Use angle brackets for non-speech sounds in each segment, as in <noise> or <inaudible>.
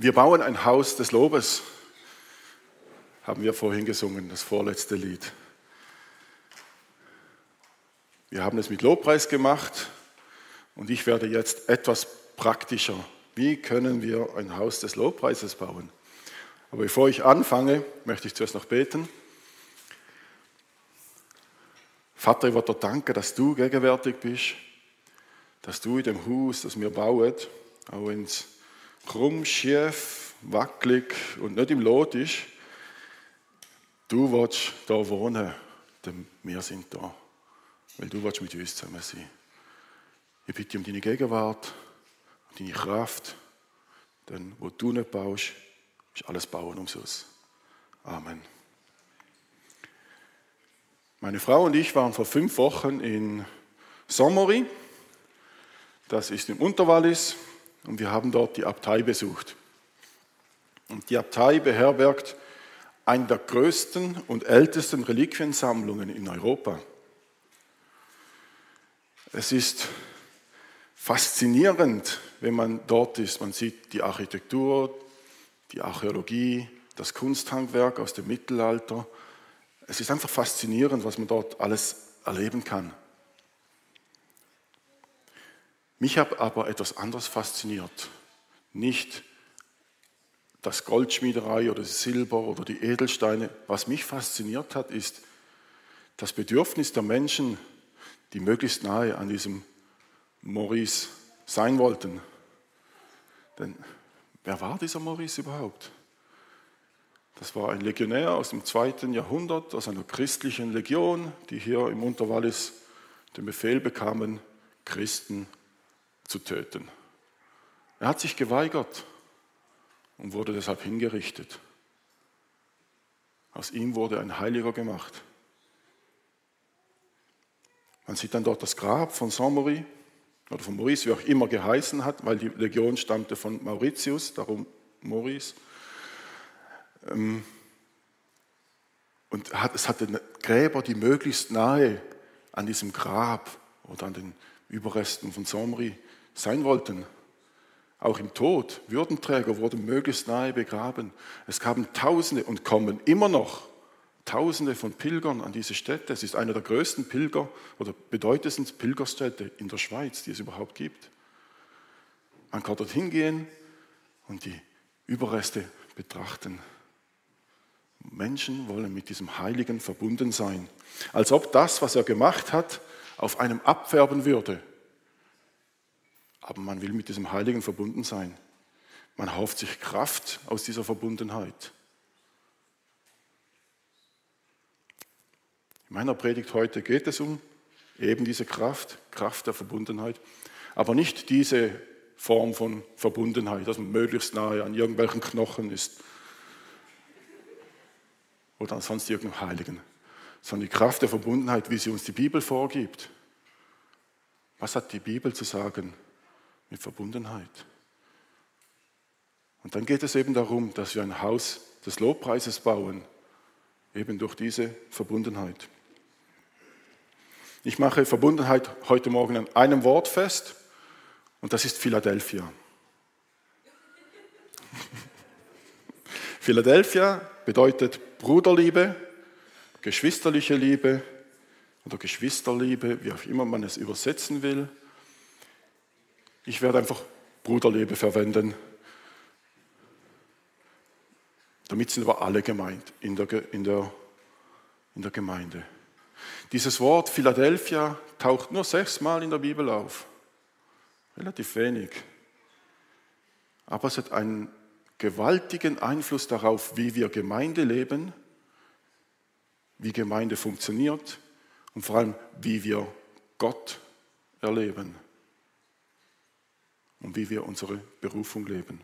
Wir bauen ein Haus des Lobes, haben wir vorhin gesungen, das vorletzte Lied. Wir haben es mit Lobpreis gemacht und ich werde jetzt etwas praktischer. Wie können wir ein Haus des Lobpreises bauen? Aber bevor ich anfange, möchte ich zuerst noch beten. Vater, ich will dir danken, dass du gegenwärtig bist, dass du in dem Haus, das wir bauen, auch es krumm, schief, wackelig und nicht im Lot ist, du willst da wohnen, denn wir sind da, weil du willst mit uns zusammen sein. Ich bitte um deine Gegenwart, um deine Kraft, denn wo du nicht baust, ist alles Bauen umsonst. Amen. Meine Frau und ich waren vor fünf Wochen in Sommeri, das ist im Unterwallis, und wir haben dort die Abtei besucht. Und die Abtei beherbergt eine der größten und ältesten Reliquiensammlungen in Europa. Es ist faszinierend, wenn man dort ist. Man sieht die Architektur, die Archäologie, das Kunsthandwerk aus dem Mittelalter es ist einfach faszinierend, was man dort alles erleben kann. Mich hat aber etwas anderes fasziniert. Nicht das Goldschmiederei oder das Silber oder die Edelsteine. Was mich fasziniert hat, ist das Bedürfnis der Menschen, die möglichst nahe an diesem Maurice sein wollten. Denn wer war dieser Maurice überhaupt? Das war ein Legionär aus dem zweiten Jahrhundert, aus einer christlichen Legion, die hier im Unterwallis den Befehl bekamen, Christen zu töten. Er hat sich geweigert und wurde deshalb hingerichtet. Aus ihm wurde ein Heiliger gemacht. Man sieht dann dort das Grab von Saint-Maurice oder von Maurice, wie auch immer geheißen hat, weil die Legion stammte von Mauritius, darum Maurice. Ähm, und es hatte Gräber, die möglichst nahe an diesem Grab oder an den Überresten von Somri sein wollten. Auch im Tod, Würdenträger wurden möglichst nahe begraben. Es kamen Tausende und kommen immer noch Tausende von Pilgern an diese Stätte. Es ist eine der größten Pilger oder bedeutendsten Pilgerstädte in der Schweiz, die es überhaupt gibt. Man kann dort hingehen und die Überreste betrachten. Menschen wollen mit diesem Heiligen verbunden sein. Als ob das, was er gemacht hat, auf einem abfärben würde. Aber man will mit diesem Heiligen verbunden sein. Man hofft sich Kraft aus dieser Verbundenheit. In meiner Predigt heute geht es um eben diese Kraft, Kraft der Verbundenheit, aber nicht diese Form von Verbundenheit, dass man möglichst nahe an irgendwelchen Knochen ist oder an sonst irgendeinem Heiligen, sondern die Kraft der Verbundenheit, wie sie uns die Bibel vorgibt. Was hat die Bibel zu sagen mit Verbundenheit? Und dann geht es eben darum, dass wir ein Haus des Lobpreises bauen, eben durch diese Verbundenheit. Ich mache Verbundenheit heute Morgen an einem Wort fest und das ist Philadelphia. <laughs> Philadelphia bedeutet Bruderliebe, geschwisterliche Liebe oder Geschwisterliebe, wie auch immer man es übersetzen will. Ich werde einfach Bruderliebe verwenden. Damit sind aber alle gemeint in der, in der, in der Gemeinde. Dieses Wort Philadelphia taucht nur sechsmal in der Bibel auf. Relativ wenig. Aber es hat einen gewaltigen Einfluss darauf, wie wir Gemeinde leben, wie Gemeinde funktioniert und vor allem, wie wir Gott erleben und wie wir unsere Berufung leben.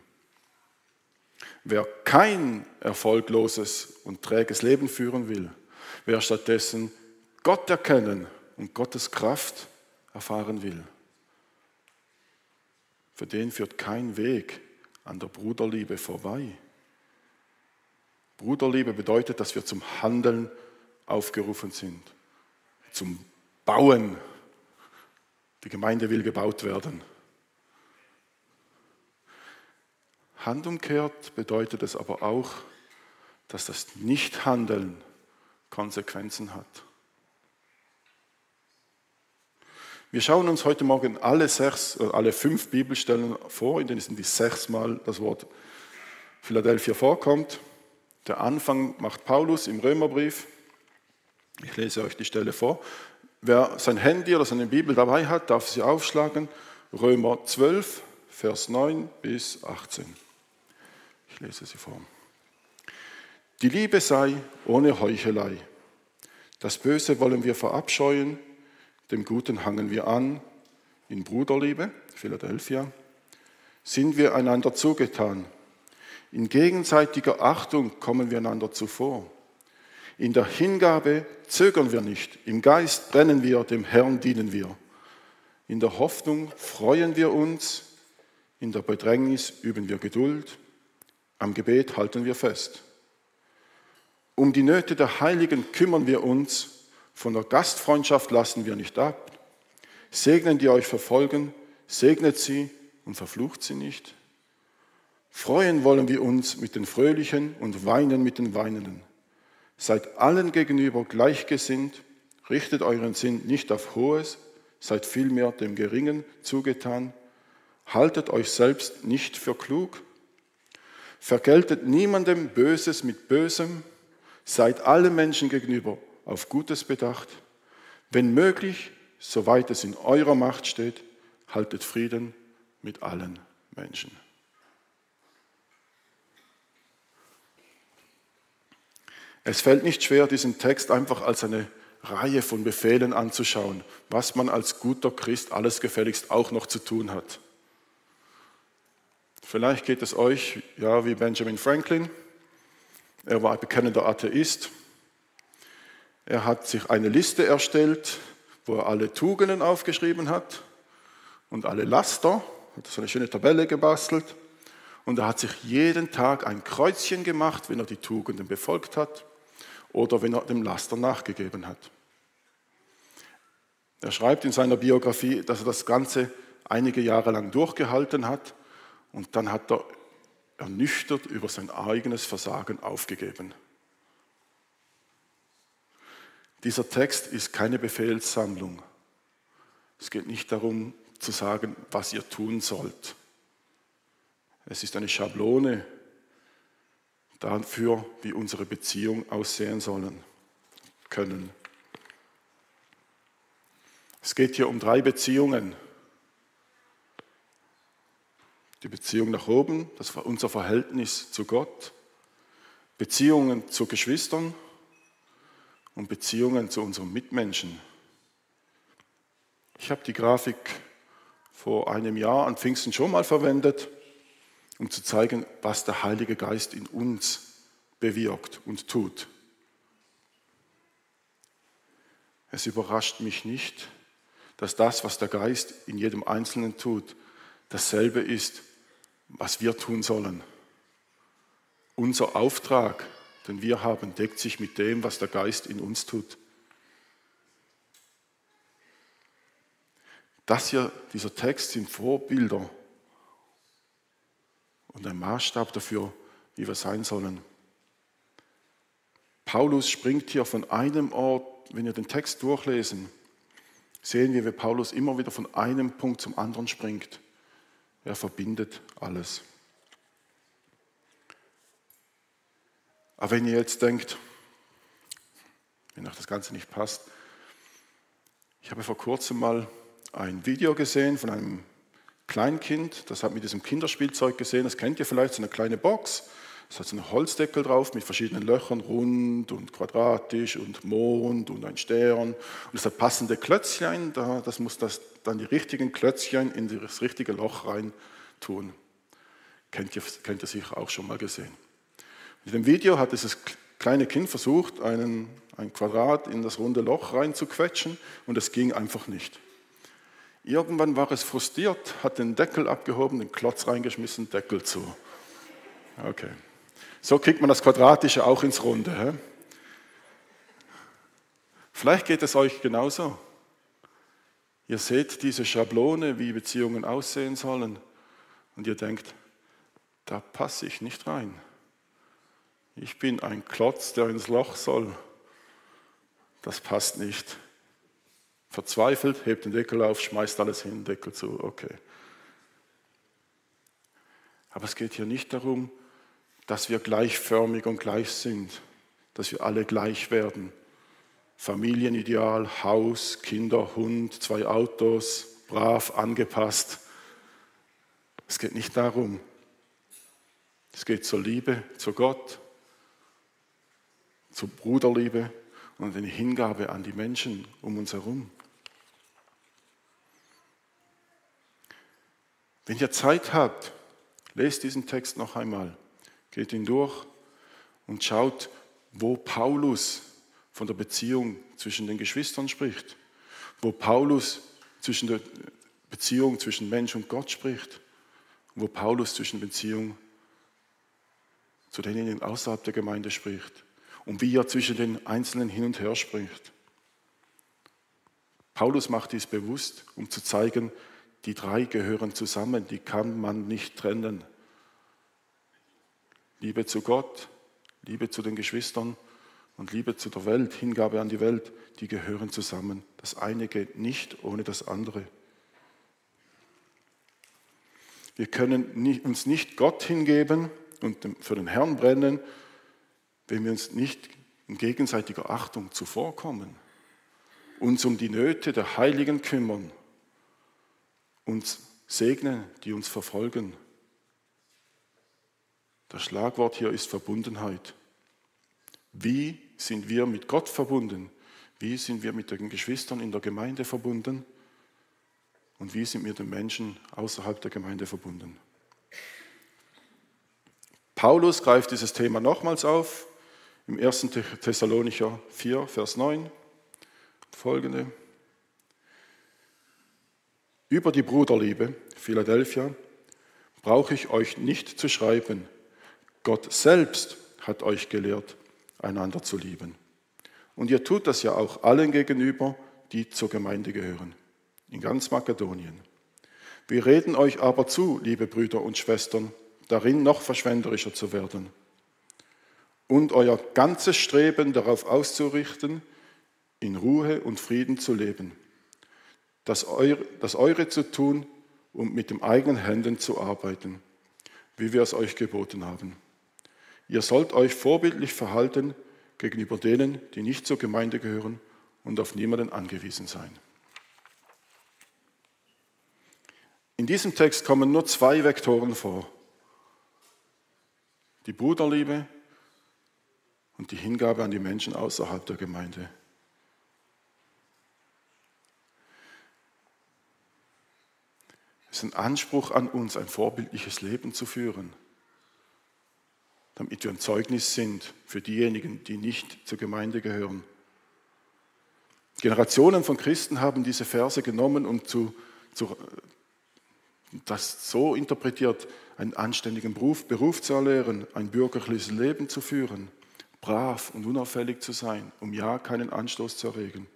Wer kein erfolgloses und träges Leben führen will, wer stattdessen Gott erkennen und Gottes Kraft erfahren will, für den führt kein Weg an der Bruderliebe vorbei. Bruderliebe bedeutet, dass wir zum Handeln aufgerufen sind, zum Bauen. Die Gemeinde will gebaut werden. Handumkehrt bedeutet es aber auch, dass das Nichthandeln Konsequenzen hat. Wir schauen uns heute Morgen alle, sechs, äh, alle fünf Bibelstellen vor, in denen es die sechsmal das Wort Philadelphia vorkommt. Der Anfang macht Paulus im Römerbrief. Ich lese euch die Stelle vor. Wer sein Handy oder seine Bibel dabei hat, darf sie aufschlagen. Römer 12, Vers 9 bis 18. Ich lese sie vor. Die Liebe sei ohne Heuchelei. Das Böse wollen wir verabscheuen, dem Guten hangen wir an. In Bruderliebe, Philadelphia, sind wir einander zugetan. In gegenseitiger Achtung kommen wir einander zuvor. In der Hingabe zögern wir nicht, im Geist brennen wir, dem Herrn dienen wir. In der Hoffnung freuen wir uns, in der Bedrängnis üben wir Geduld, am Gebet halten wir fest. Um die Nöte der Heiligen kümmern wir uns, von der Gastfreundschaft lassen wir nicht ab. Segnen die euch verfolgen, segnet sie und verflucht sie nicht. Freuen wollen wir uns mit den Fröhlichen und weinen mit den Weinenden. Seid allen gegenüber gleichgesinnt, richtet euren Sinn nicht auf Hohes, seid vielmehr dem Geringen zugetan, haltet euch selbst nicht für klug, vergeltet niemandem Böses mit Bösem, seid allen Menschen gegenüber auf Gutes bedacht, wenn möglich, soweit es in eurer Macht steht, haltet Frieden mit allen Menschen. Es fällt nicht schwer, diesen Text einfach als eine Reihe von Befehlen anzuschauen, was man als guter Christ alles gefälligst auch noch zu tun hat. Vielleicht geht es euch ja wie Benjamin Franklin. Er war ein bekennender Atheist. Er hat sich eine Liste erstellt, wo er alle Tugenden aufgeschrieben hat und alle Laster, hat so eine schöne Tabelle gebastelt. Und er hat sich jeden Tag ein Kreuzchen gemacht, wenn er die Tugenden befolgt hat oder wenn er dem Laster nachgegeben hat. Er schreibt in seiner Biografie, dass er das Ganze einige Jahre lang durchgehalten hat und dann hat er ernüchtert über sein eigenes Versagen aufgegeben. Dieser Text ist keine Befehlssammlung. Es geht nicht darum zu sagen, was ihr tun sollt. Es ist eine Schablone, dafür, wie unsere Beziehung aussehen sollen können. Es geht hier um drei Beziehungen. Die Beziehung nach oben, das war unser Verhältnis zu Gott, Beziehungen zu Geschwistern und Beziehungen zu unseren Mitmenschen. Ich habe die Grafik vor einem Jahr an Pfingsten schon mal verwendet um zu zeigen, was der Heilige Geist in uns bewirkt und tut. Es überrascht mich nicht, dass das, was der Geist in jedem Einzelnen tut, dasselbe ist, was wir tun sollen. Unser Auftrag, den wir haben, deckt sich mit dem, was der Geist in uns tut. Das hier, dieser Text sind Vorbilder und ein Maßstab dafür, wie wir sein sollen. Paulus springt hier von einem Ort, wenn wir den Text durchlesen, sehen wir, wie Paulus immer wieder von einem Punkt zum anderen springt. Er verbindet alles. Aber wenn ihr jetzt denkt, wenn euch das Ganze nicht passt, ich habe vor kurzem mal ein Video gesehen von einem Kleinkind, das hat mit diesem Kinderspielzeug gesehen, das kennt ihr vielleicht, so eine kleine Box. Es hat so einen Holzdeckel drauf mit verschiedenen Löchern, rund und quadratisch und Mond und ein Stern. Und es hat passende Klötzchen, das muss das, dann die richtigen Klötzchen in das richtige Loch rein tun. Kennt ihr, kennt ihr sicher auch schon mal gesehen. In dem Video hat dieses kleine Kind versucht, einen, ein Quadrat in das runde Loch reinzuquetschen und es ging einfach nicht. Irgendwann war es frustriert, hat den Deckel abgehoben, den Klotz reingeschmissen, Deckel zu. Okay. So kriegt man das Quadratische auch ins Runde. He? Vielleicht geht es euch genauso. Ihr seht diese Schablone, wie Beziehungen aussehen sollen, und ihr denkt, da passe ich nicht rein. Ich bin ein Klotz, der ins Loch soll. Das passt nicht. Verzweifelt, hebt den Deckel auf, schmeißt alles hin, Deckel zu, okay. Aber es geht hier nicht darum, dass wir gleichförmig und gleich sind, dass wir alle gleich werden. Familienideal, Haus, Kinder, Hund, zwei Autos, brav, angepasst. Es geht nicht darum. Es geht zur Liebe, zu Gott, zur Bruderliebe und eine Hingabe an die Menschen um uns herum. Wenn ihr Zeit habt, lest diesen Text noch einmal, geht ihn durch und schaut, wo Paulus von der Beziehung zwischen den Geschwistern spricht, wo Paulus zwischen der Beziehung zwischen Mensch und Gott spricht, wo Paulus zwischen Beziehung zu denjenigen außerhalb der Gemeinde spricht und wie er zwischen den Einzelnen hin und her spricht. Paulus macht dies bewusst, um zu zeigen, die drei gehören zusammen, die kann man nicht trennen. Liebe zu Gott, Liebe zu den Geschwistern und Liebe zu der Welt, Hingabe an die Welt, die gehören zusammen. Das eine geht nicht ohne das andere. Wir können uns nicht Gott hingeben und für den Herrn brennen, wenn wir uns nicht in gegenseitiger Achtung zuvorkommen, uns um die Nöte der Heiligen kümmern uns segnen, die uns verfolgen. Das Schlagwort hier ist Verbundenheit. Wie sind wir mit Gott verbunden? Wie sind wir mit den Geschwistern in der Gemeinde verbunden? Und wie sind wir den Menschen außerhalb der Gemeinde verbunden? Paulus greift dieses Thema nochmals auf im 1. Thessalonicher 4, Vers 9. Folgende. Über die Bruderliebe, Philadelphia, brauche ich euch nicht zu schreiben. Gott selbst hat euch gelehrt, einander zu lieben. Und ihr tut das ja auch allen gegenüber, die zur Gemeinde gehören, in ganz Makedonien. Wir reden euch aber zu, liebe Brüder und Schwestern, darin noch verschwenderischer zu werden und euer ganzes Streben darauf auszurichten, in Ruhe und Frieden zu leben das eure, das eure zu tun und mit den eigenen Händen zu arbeiten, wie wir es euch geboten haben. Ihr sollt euch vorbildlich verhalten gegenüber denen, die nicht zur Gemeinde gehören und auf niemanden angewiesen sein. In diesem Text kommen nur zwei Vektoren vor. Die Bruderliebe und die Hingabe an die Menschen außerhalb der Gemeinde. Es ist ein Anspruch an uns, ein vorbildliches Leben zu führen, damit wir ein Zeugnis sind für diejenigen, die nicht zur Gemeinde gehören. Generationen von Christen haben diese Verse genommen und zu, zu, das so interpretiert, einen anständigen Beruf, Beruf zu erlernen, ein bürgerliches Leben zu führen, brav und unauffällig zu sein, um ja keinen Anstoß zu erregen.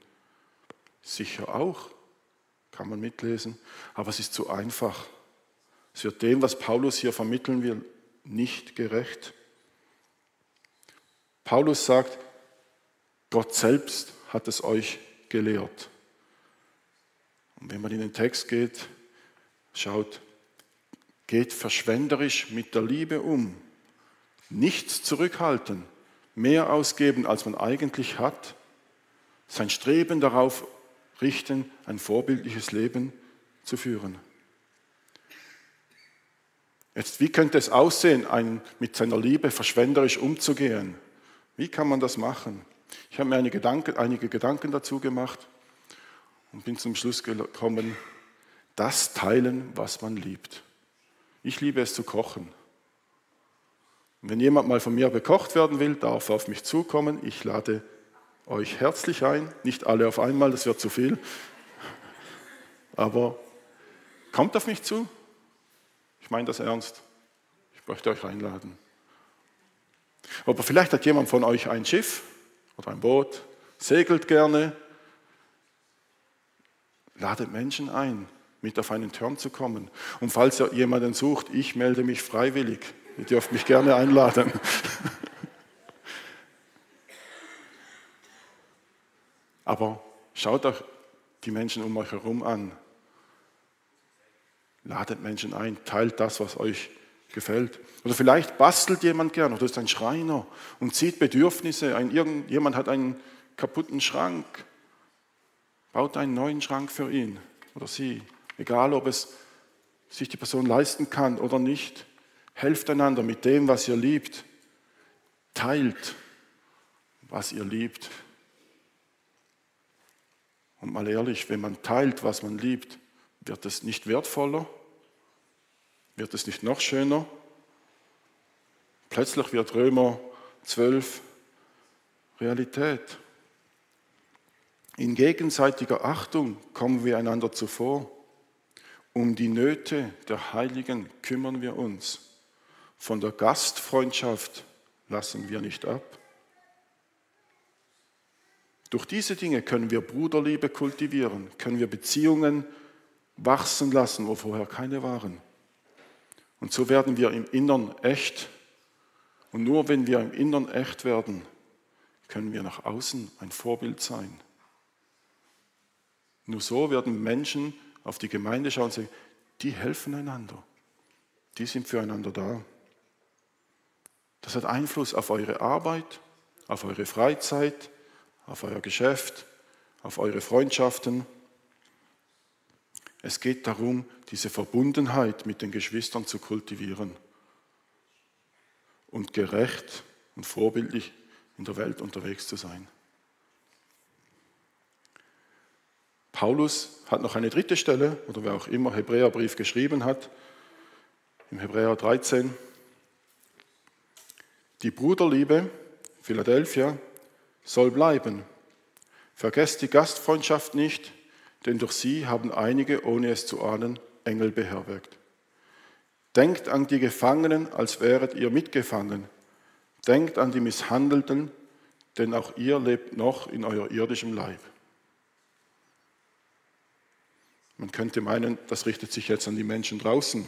Sicher auch kann man mitlesen, aber es ist zu einfach. Es wird dem, was Paulus hier vermitteln will, nicht gerecht. Paulus sagt, Gott selbst hat es euch gelehrt. Und wenn man in den Text geht, schaut, geht verschwenderisch mit der Liebe um, nichts zurückhalten, mehr ausgeben, als man eigentlich hat, sein Streben darauf richten, ein vorbildliches Leben zu führen. Jetzt, wie könnte es aussehen, mit seiner Liebe verschwenderisch umzugehen? Wie kann man das machen? Ich habe mir einige Gedanken, einige Gedanken dazu gemacht und bin zum Schluss gekommen, das teilen, was man liebt. Ich liebe es zu kochen. Wenn jemand mal von mir bekocht werden will, darf er auf mich zukommen. Ich lade euch herzlich ein, nicht alle auf einmal, das wird zu viel, aber kommt auf mich zu. Ich meine das ernst. Ich möchte euch einladen. Aber vielleicht hat jemand von euch ein Schiff oder ein Boot, segelt gerne, ladet Menschen ein, mit auf einen Turn zu kommen. Und falls ihr jemanden sucht, ich melde mich freiwillig. Ihr dürft mich gerne einladen. <laughs> Aber schaut euch die Menschen um euch herum an. Ladet Menschen ein, teilt das, was euch gefällt. Oder vielleicht bastelt jemand gern oder ist ein Schreiner und sieht Bedürfnisse. Ein, irgendjemand hat einen kaputten Schrank. Baut einen neuen Schrank für ihn oder sie. Egal, ob es sich die Person leisten kann oder nicht. Helft einander mit dem, was ihr liebt. Teilt, was ihr liebt. Und mal ehrlich, wenn man teilt, was man liebt, wird es nicht wertvoller? Wird es nicht noch schöner? Plötzlich wird Römer 12 Realität. In gegenseitiger Achtung kommen wir einander zuvor. Um die Nöte der Heiligen kümmern wir uns. Von der Gastfreundschaft lassen wir nicht ab. Durch diese Dinge können wir Bruderliebe kultivieren, können wir Beziehungen wachsen lassen, wo vorher keine waren. Und so werden wir im Innern echt. Und nur wenn wir im Innern echt werden, können wir nach außen ein Vorbild sein. Nur so werden Menschen auf die Gemeinde schauen und sagen, die helfen einander. Die sind füreinander da. Das hat Einfluss auf eure Arbeit, auf eure Freizeit, auf euer Geschäft, auf eure Freundschaften. Es geht darum, diese Verbundenheit mit den Geschwistern zu kultivieren und gerecht und vorbildlich in der Welt unterwegs zu sein. Paulus hat noch eine dritte Stelle, oder wer auch immer Hebräerbrief geschrieben hat, im Hebräer 13. Die Bruderliebe, Philadelphia, soll bleiben. Vergesst die Gastfreundschaft nicht, denn durch sie haben einige, ohne es zu ahnen, Engel beherbergt. Denkt an die Gefangenen, als wäret ihr mitgefangen. Denkt an die Misshandelten, denn auch ihr lebt noch in euer irdischem Leib. Man könnte meinen, das richtet sich jetzt an die Menschen draußen,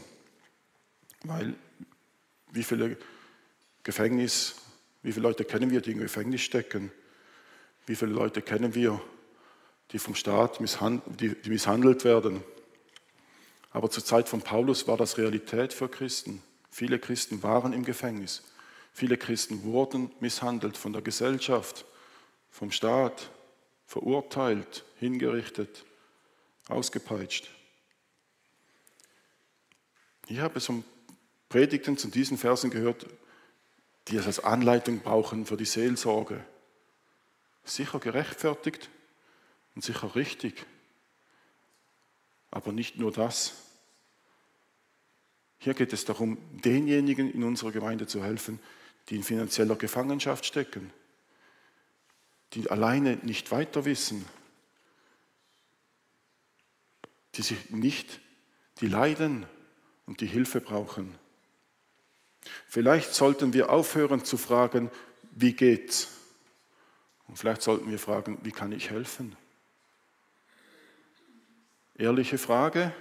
weil wie viele Gefängnis, wie viele Leute kennen wir, die im Gefängnis stecken? Wie viele Leute kennen wir, die vom Staat misshandelt, werden? Aber zur Zeit von Paulus war das Realität für Christen. Viele Christen waren im Gefängnis. Viele Christen wurden misshandelt von der Gesellschaft, vom Staat, verurteilt, hingerichtet, ausgepeitscht. Ich habe so Predigten zu diesen Versen gehört, die es als Anleitung brauchen für die Seelsorge. Sicher gerechtfertigt und sicher richtig. Aber nicht nur das. Hier geht es darum, denjenigen in unserer Gemeinde zu helfen, die in finanzieller Gefangenschaft stecken, die alleine nicht weiter wissen, die sich nicht, die leiden und die Hilfe brauchen. Vielleicht sollten wir aufhören zu fragen, wie geht's? Und vielleicht sollten wir fragen, wie kann ich helfen? Ehrliche Frage.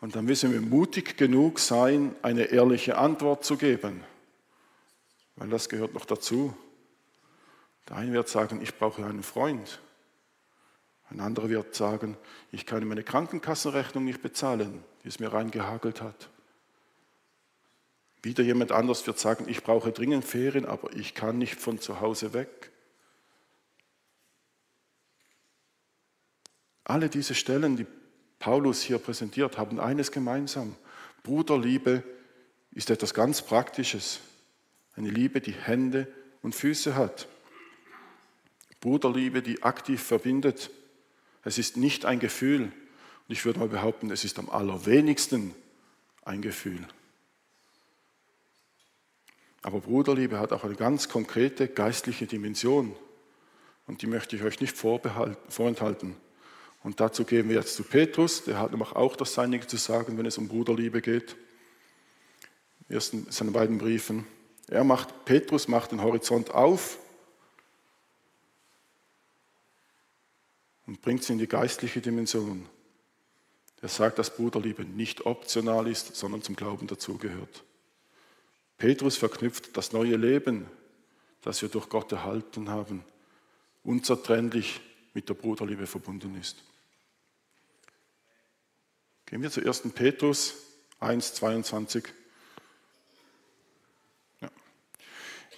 Und dann müssen wir mutig genug sein, eine ehrliche Antwort zu geben. Weil das gehört noch dazu. Der eine wird sagen, ich brauche einen Freund. Ein anderer wird sagen, ich kann meine Krankenkassenrechnung nicht bezahlen, die es mir reingehagelt hat. Wieder jemand anders wird sagen, ich brauche dringend Ferien, aber ich kann nicht von zu Hause weg. Alle diese Stellen, die Paulus hier präsentiert, haben eines gemeinsam. Bruderliebe ist etwas ganz Praktisches. Eine Liebe, die Hände und Füße hat. Bruderliebe, die aktiv verbindet. Es ist nicht ein Gefühl. Und ich würde mal behaupten, es ist am allerwenigsten ein Gefühl. Aber Bruderliebe hat auch eine ganz konkrete geistliche Dimension. Und die möchte ich euch nicht vorenthalten. Und dazu gehen wir jetzt zu Petrus, der hat nämlich auch das Seinige zu sagen, wenn es um Bruderliebe geht. Ersten seinen beiden Briefen. Er macht, Petrus macht den Horizont auf und bringt sie in die geistliche Dimension. Er sagt, dass Bruderliebe nicht optional ist, sondern zum Glauben dazugehört. Petrus verknüpft das neue Leben, das wir durch Gott erhalten haben, unzertrennlich mit der Bruderliebe verbunden ist. Gehen wir zu 1. Petrus 1, 22. Ja.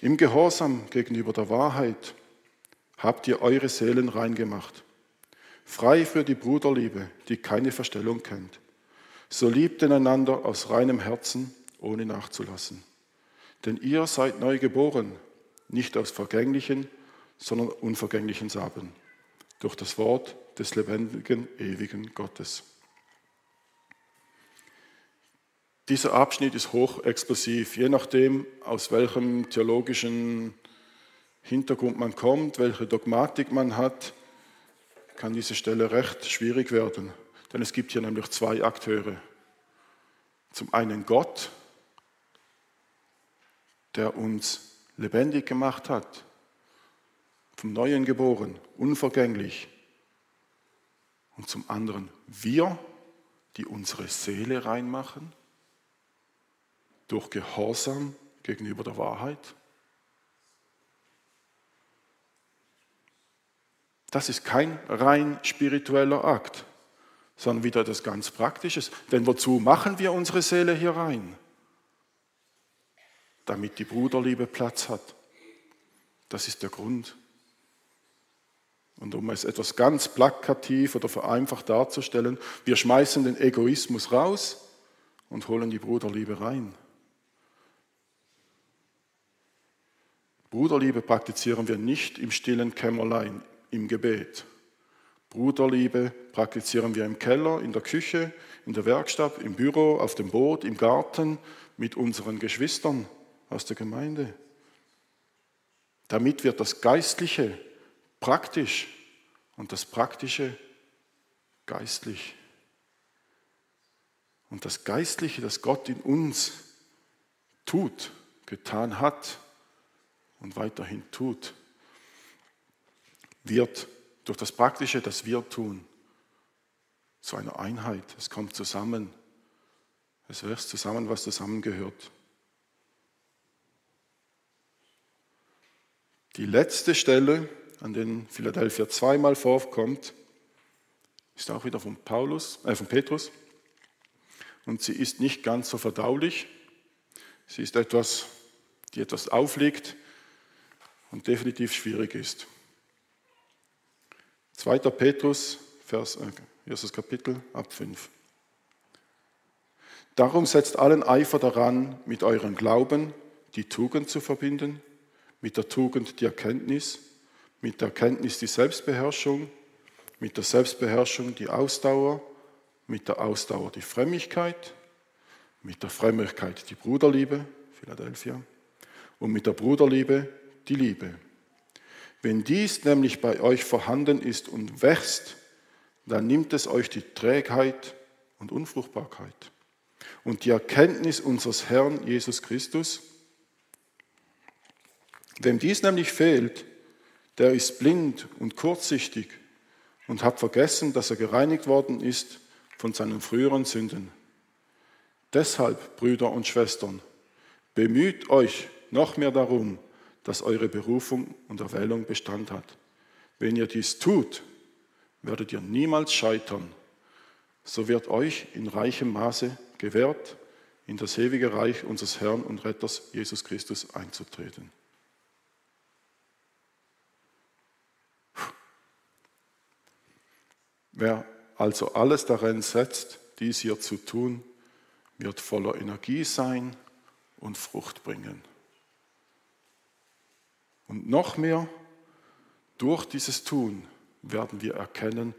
Im Gehorsam gegenüber der Wahrheit habt ihr eure Seelen rein gemacht, frei für die Bruderliebe, die keine Verstellung kennt. So liebt einander aus reinem Herzen, ohne nachzulassen. Denn ihr seid neu geboren, nicht aus vergänglichen, sondern unvergänglichen Samen, durch das Wort des lebendigen, ewigen Gottes. Dieser Abschnitt ist hochexplosiv, je nachdem, aus welchem theologischen Hintergrund man kommt, welche Dogmatik man hat, kann diese Stelle recht schwierig werden. Denn es gibt hier nämlich zwei Akteure. Zum einen Gott, der uns lebendig gemacht hat, vom Neuen geboren, unvergänglich. Und zum anderen wir, die unsere Seele reinmachen, durch Gehorsam gegenüber der Wahrheit. Das ist kein rein spiritueller Akt, sondern wieder etwas ganz Praktisches. Denn wozu machen wir unsere Seele hier rein? Damit die Bruderliebe Platz hat. Das ist der Grund. Und um es etwas ganz plakativ oder vereinfacht darzustellen, wir schmeißen den Egoismus raus und holen die Bruderliebe rein. Bruderliebe praktizieren wir nicht im stillen Kämmerlein, im Gebet. Bruderliebe praktizieren wir im Keller, in der Küche, in der Werkstatt, im Büro, auf dem Boot, im Garten, mit unseren Geschwistern aus der Gemeinde. Damit wird das Geistliche praktisch und das Praktische geistlich. Und das Geistliche, das Gott in uns tut, getan hat und weiterhin tut, wird durch das Praktische, das wir tun, zu einer Einheit. Es kommt zusammen. Es wächst zusammen, was zusammengehört. Die letzte Stelle, an der Philadelphia zweimal vorkommt, ist auch wieder von Paulus, äh, von Petrus. Und sie ist nicht ganz so verdaulich. Sie ist etwas, die etwas aufliegt und definitiv schwierig ist. 2. Petrus, Vers, äh, erstes Kapitel, ab 5. Darum setzt allen Eifer daran, mit eurem Glauben die Tugend zu verbinden, mit der Tugend die Erkenntnis, mit der Erkenntnis die Selbstbeherrschung, mit der Selbstbeherrschung die Ausdauer, mit der Ausdauer die Frömmigkeit, mit der Frömmigkeit die Bruderliebe, Philadelphia, und mit der Bruderliebe die Liebe. Wenn dies nämlich bei euch vorhanden ist und wächst, dann nimmt es euch die Trägheit und Unfruchtbarkeit und die Erkenntnis unseres Herrn Jesus Christus. Wem dies nämlich fehlt, der ist blind und kurzsichtig und hat vergessen, dass er gereinigt worden ist von seinen früheren Sünden. Deshalb, Brüder und Schwestern, bemüht euch noch mehr darum, dass eure Berufung und Erwählung Bestand hat. Wenn ihr dies tut, werdet ihr niemals scheitern. So wird euch in reichem Maße gewährt, in das ewige Reich unseres Herrn und Retters Jesus Christus einzutreten. Wer also alles darin setzt, dies hier zu tun, wird voller Energie sein und Frucht bringen. Und noch mehr, durch dieses Tun werden wir erkennen,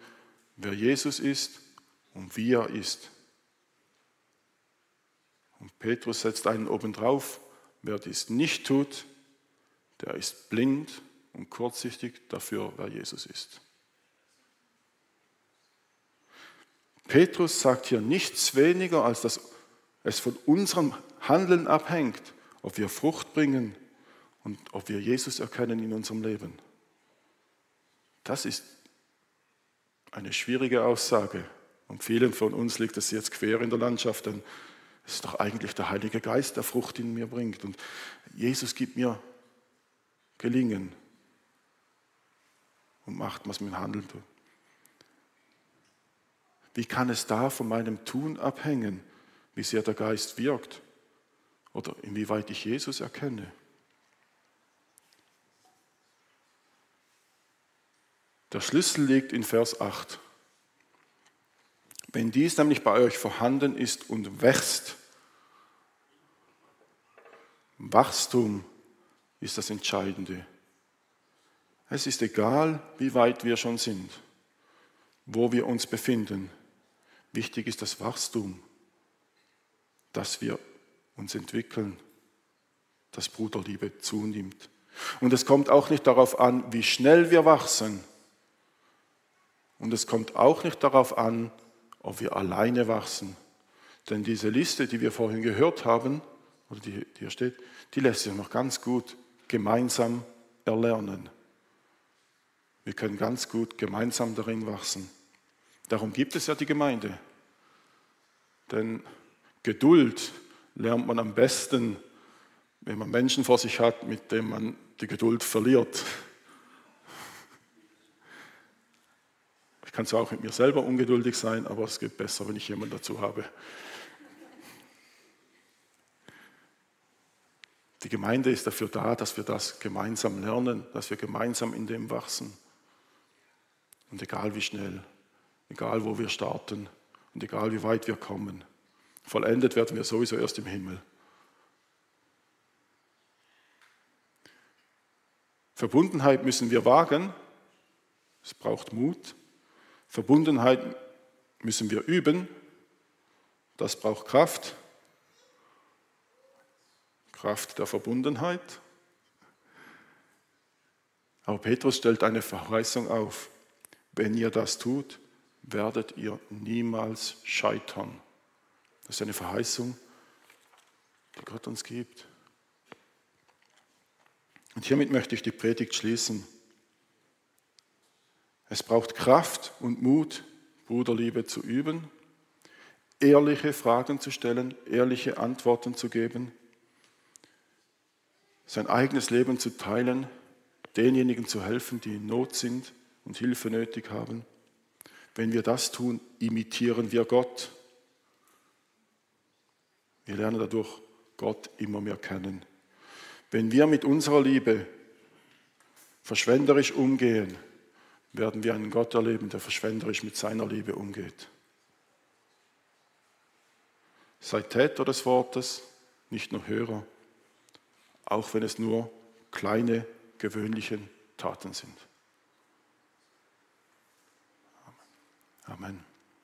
wer Jesus ist und wie er ist. Und Petrus setzt einen obendrauf, wer dies nicht tut, der ist blind und kurzsichtig dafür, wer Jesus ist. Petrus sagt hier nichts weniger, als dass es von unserem Handeln abhängt, ob wir Frucht bringen und ob wir Jesus erkennen in unserem Leben. Das ist eine schwierige Aussage. Und vielen von uns liegt es jetzt quer in der Landschaft, denn Es ist doch eigentlich der Heilige Geist, der Frucht in mir bringt. Und Jesus gibt mir Gelingen und macht, was dem Handeln tut. Wie kann es da von meinem Tun abhängen, wie sehr der Geist wirkt oder inwieweit ich Jesus erkenne? Der Schlüssel liegt in Vers 8. Wenn dies nämlich bei euch vorhanden ist und wächst, Wachstum ist das Entscheidende. Es ist egal, wie weit wir schon sind, wo wir uns befinden. Wichtig ist das Wachstum, dass wir uns entwickeln, dass Bruderliebe zunimmt. Und es kommt auch nicht darauf an, wie schnell wir wachsen. Und es kommt auch nicht darauf an, ob wir alleine wachsen. Denn diese Liste, die wir vorhin gehört haben, oder die, hier steht, die lässt sich noch ganz gut gemeinsam erlernen. Wir können ganz gut gemeinsam darin wachsen. Darum gibt es ja die Gemeinde. Denn Geduld lernt man am besten, wenn man Menschen vor sich hat, mit denen man die Geduld verliert. Kann zwar auch mit mir selber ungeduldig sein, aber es geht besser, wenn ich jemanden dazu habe. Die Gemeinde ist dafür da, dass wir das gemeinsam lernen, dass wir gemeinsam in dem wachsen. Und egal wie schnell, egal wo wir starten und egal wie weit wir kommen, vollendet werden wir sowieso erst im Himmel. Verbundenheit müssen wir wagen. Es braucht Mut. Verbundenheit müssen wir üben. Das braucht Kraft. Kraft der Verbundenheit. Aber Petrus stellt eine Verheißung auf. Wenn ihr das tut, werdet ihr niemals scheitern. Das ist eine Verheißung, die Gott uns gibt. Und hiermit möchte ich die Predigt schließen. Es braucht Kraft und Mut, Bruderliebe zu üben, ehrliche Fragen zu stellen, ehrliche Antworten zu geben, sein eigenes Leben zu teilen, denjenigen zu helfen, die in Not sind und Hilfe nötig haben. Wenn wir das tun, imitieren wir Gott. Wir lernen dadurch Gott immer mehr kennen. Wenn wir mit unserer Liebe verschwenderisch umgehen, werden wir einen Gott erleben, der verschwenderisch mit seiner Liebe umgeht. Seid Täter des Wortes, nicht nur Hörer, auch wenn es nur kleine, gewöhnliche Taten sind. Amen.